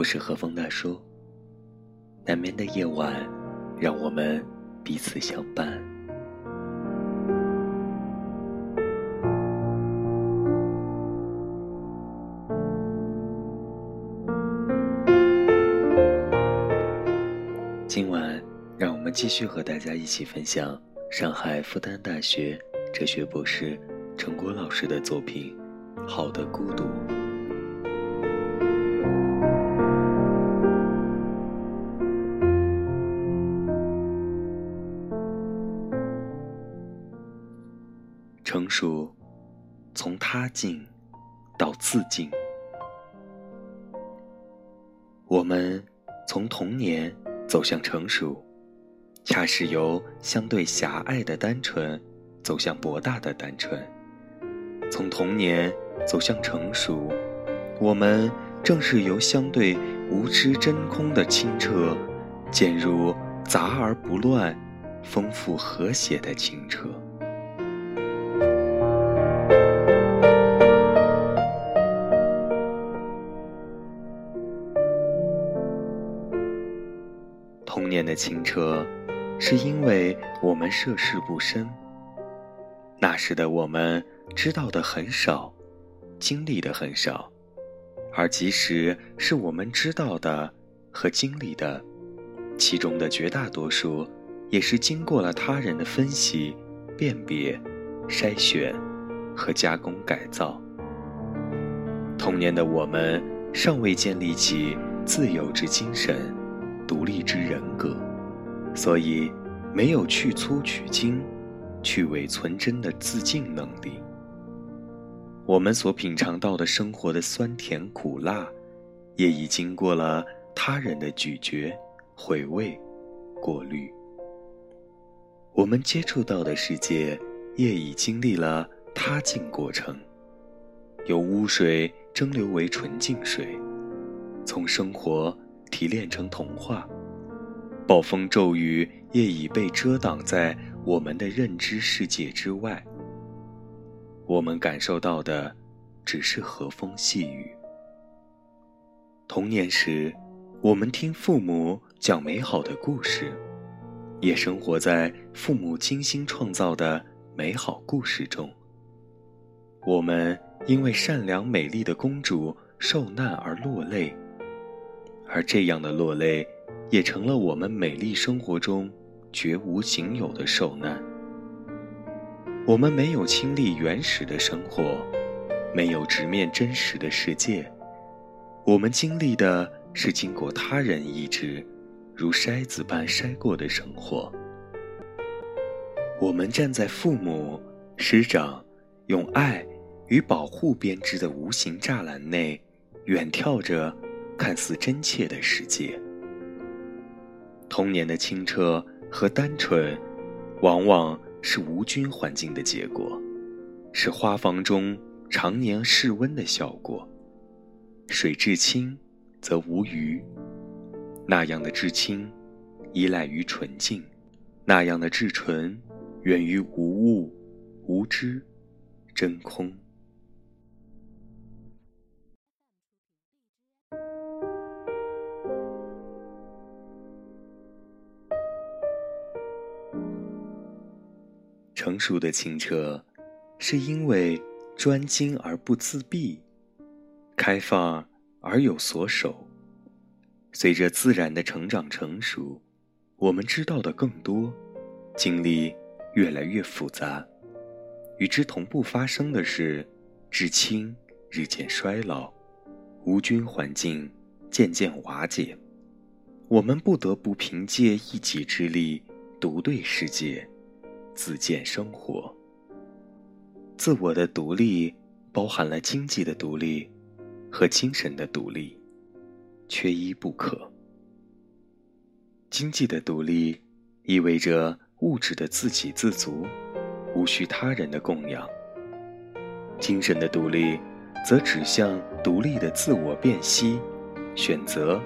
我是何风大叔。难眠的夜晚，让我们彼此相伴。今晚，让我们继续和大家一起分享上海复旦大学哲学博士陈果老师的作品《好的孤独》。从他境到自境。我们从童年走向成熟，恰是由相对狭隘的单纯走向博大的单纯。从童年走向成熟，我们正是由相对无知真空的清澈，渐入杂而不乱、丰富和谐的清澈。的清澈，是因为我们涉世不深。那时的我们知道的很少，经历的很少，而即使是我们知道的和经历的，其中的绝大多数，也是经过了他人的分析、辨别、筛选和加工改造。童年的我们尚未建立起自由之精神。独立之人格，所以没有去粗取精、去伪存真的自净能力。我们所品尝到的生活的酸甜苦辣，也已经过了他人的咀嚼、回味、过滤。我们接触到的世界，也已经历了他净过程，由污水蒸馏为纯净水，从生活。提炼成童话，暴风骤雨也已被遮挡在我们的认知世界之外。我们感受到的，只是和风细雨。童年时，我们听父母讲美好的故事，也生活在父母精心创造的美好故事中。我们因为善良美丽的公主受难而落泪。而这样的落泪，也成了我们美丽生活中绝无仅有的受难。我们没有亲历原始的生活，没有直面真实的世界，我们经历的是经过他人意志，如筛子般筛过的生活。我们站在父母师长用爱与保护编织的无形栅栏内，远眺着。看似真切的世界，童年的清澈和单纯，往往是无菌环境的结果，是花房中常年室温的效果。水至清，则无鱼。那样的至清，依赖于纯净；那样的至纯，源于无物、无知、真空。成熟的清澈，是因为专精而不自闭，开放而有所守。随着自然的成长成熟，我们知道的更多，经历越来越复杂。与之同步发生的是，至清日渐衰老，无菌环境渐渐瓦解。我们不得不凭借一己之力，独对世界。自建生活，自我的独立包含了经济的独立和精神的独立，缺一不可。经济的独立意味着物质的自给自足，无需他人的供养；精神的独立则指向独立的自我辨析、选择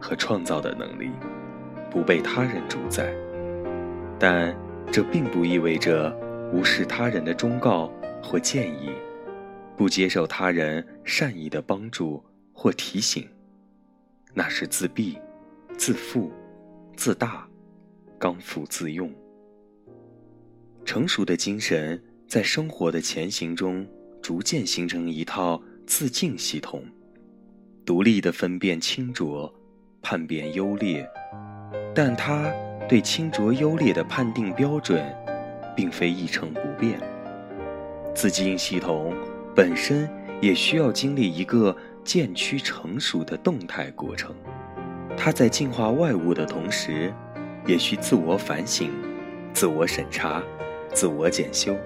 和创造的能力，不被他人主宰。但。这并不意味着无视他人的忠告或建议，不接受他人善意的帮助或提醒。那是自闭、自负、自大、刚愎自用。成熟的精神在生活的前行中，逐渐形成一套自净系统，独立的分辨清浊，判别优劣。但他对清浊优劣的判定标准，并非一成不变。自净系统本身也需要经历一个渐趋成熟的动态过程。它在净化外物的同时，也需自我反省、自我审查。自我检修，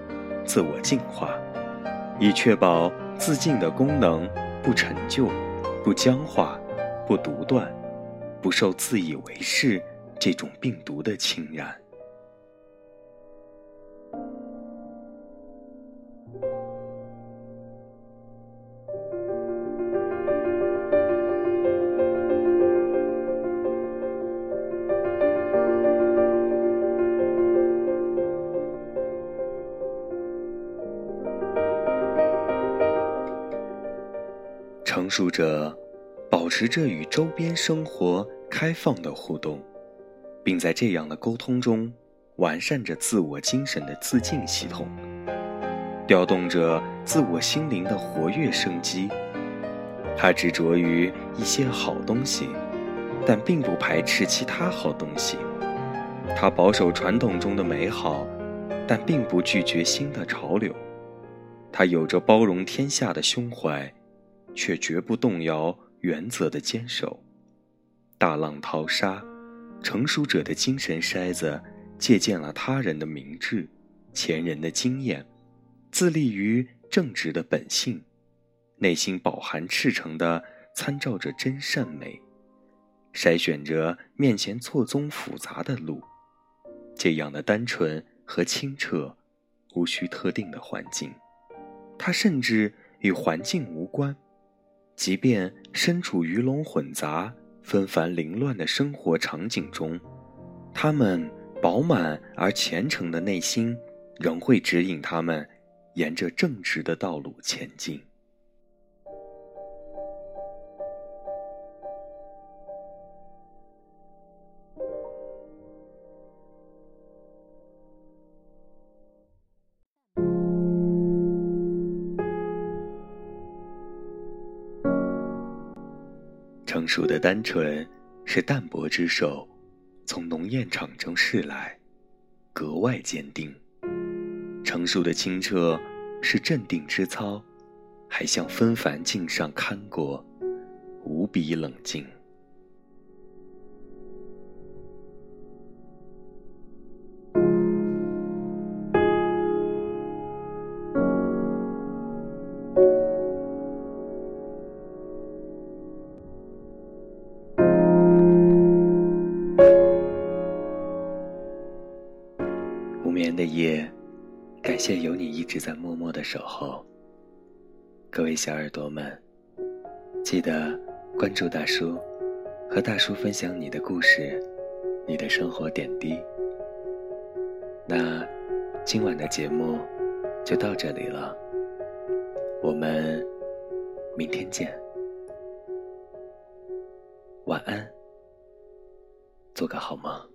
自我净化，以确保自净的功能不陈旧、不僵化、不独断、不受自以为是这种病毒的侵染。成熟者保持着与周边生活开放的互动，并在这样的沟通中完善着自我精神的自净系统，调动着自我心灵的活跃生机。他执着于一些好东西，但并不排斥其他好东西。他保守传统中的美好，但并不拒绝新的潮流。他有着包容天下的胸怀。却绝不动摇原则的坚守。大浪淘沙，成熟者的精神筛子借鉴了他人的明智、前人的经验，自立于正直的本性，内心饱含赤诚的参照着真善美，筛选着面前错综复杂的路。这样的单纯和清澈，无需特定的环境，它甚至与环境无关。即便身处鱼龙混杂、纷繁凌乱的生活场景中，他们饱满而虔诚的内心，仍会指引他们沿着正直的道路前进。成熟的单纯，是淡泊之手，从浓艳场中释来，格外坚定；成熟的清澈，是镇定之操，还向纷繁境上看过，无比冷静。的夜，感谢有你一直在默默的守候。各位小耳朵们，记得关注大叔，和大叔分享你的故事，你的生活点滴。那今晚的节目就到这里了，我们明天见，晚安，做个好梦。